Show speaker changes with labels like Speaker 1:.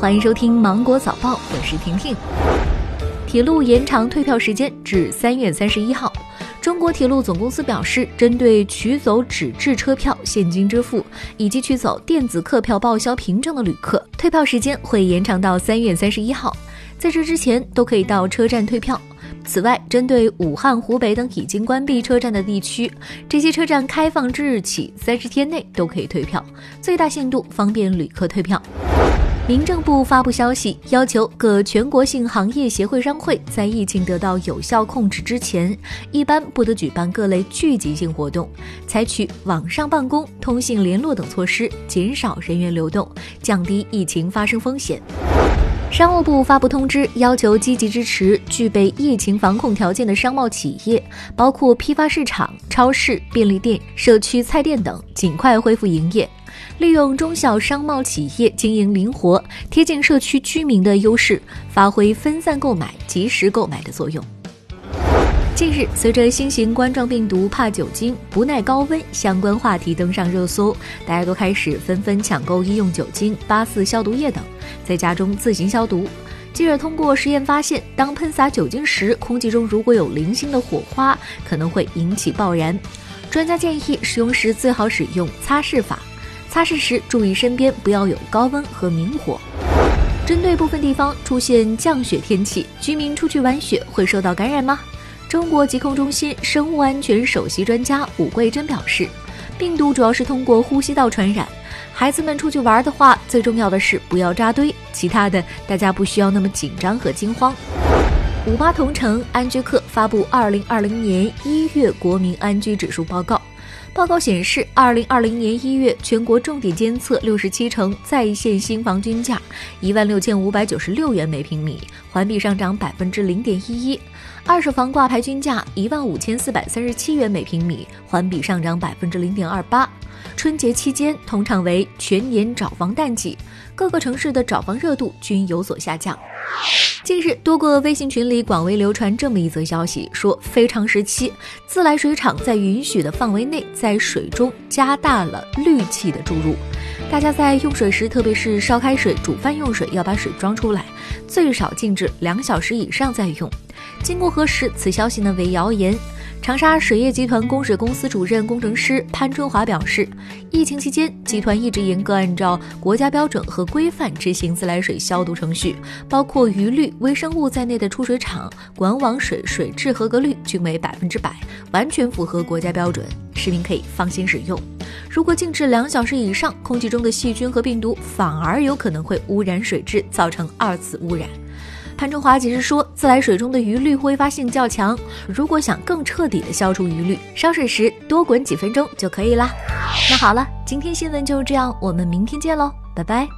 Speaker 1: 欢迎收听《芒果早报》，我是婷婷。铁路延长退票时间至三月三十一号。中国铁路总公司表示，针对取走纸质车票现金支付以及取走电子客票报销凭证的旅客，退票时间会延长到三月三十一号。在这之前，都可以到车站退票。此外，针对武汉、湖北等已经关闭车站的地区，这些车站开放之日起三十天内都可以退票，最大限度方便旅客退票。民政部发布消息，要求各全国性行业协会商会在疫情得到有效控制之前，一般不得举办各类聚集性活动，采取网上办公、通信联络等措施，减少人员流动，降低疫情发生风险。商务部发布通知，要求积极支持具备疫情防控条件的商贸企业，包括批发市场、超市、便利店、社区菜店等，尽快恢复营业。利用中小商贸企业经营灵活、贴近社区居民的优势，发挥分散购买、及时购买的作用。近日，随着新型冠状病毒怕酒精、不耐高温相关话题登上热搜，大家都开始纷纷抢购医用酒精、八四消毒液等，在家中自行消毒。记者通过实验发现，当喷洒酒精时，空气中如果有零星的火花，可能会引起爆燃。专家建议，使用时最好使用擦拭法。擦拭时注意身边不要有高温和明火。针对部分地方出现降雪天气，居民出去玩雪会受到感染吗？中国疾控中心生物安全首席专家武桂珍表示，病毒主要是通过呼吸道传染。孩子们出去玩的话，最重要的是不要扎堆，其他的大家不需要那么紧张和惊慌。五八同城安居客发布二零二零年一月国民安居指数报告。报告显示，二零二零年一月全国重点监测六十七城在线新房均价一万六千五百九十六元每平米，环比上涨百分之零点一一；二手房挂牌均价一万五千四百三十七元每平米，环比上涨百分之零点二八。春节期间通常为全年找房淡季，各个城市的找房热度均有所下降。近日，多个微信群里广为流传这么一则消息，说非常时期，自来水厂在允许的范围内，在水中加大了氯气的注入。大家在用水时，特别是烧开水、煮饭用水，要把水装出来，最少静置两小时以上再用。经过核实，此消息呢为谣言。长沙水业集团供水公司主任工程师潘春华表示，疫情期间，集团一直严格按照国家标准和规范执行自来水消毒程序，包括余氯、微生物在内的出水厂管网水水质合格率均为百分之百，完全符合国家标准，市民可以放心使用。如果静置两小时以上，空气中的细菌和病毒反而有可能会污染水质，造成二次污染。潘中华解释说，自来水中的余氯挥发性较强，如果想更彻底的消除余氯，烧水时多滚几分钟就可以啦。那好了，今天新闻就是这样，我们明天见喽，拜拜。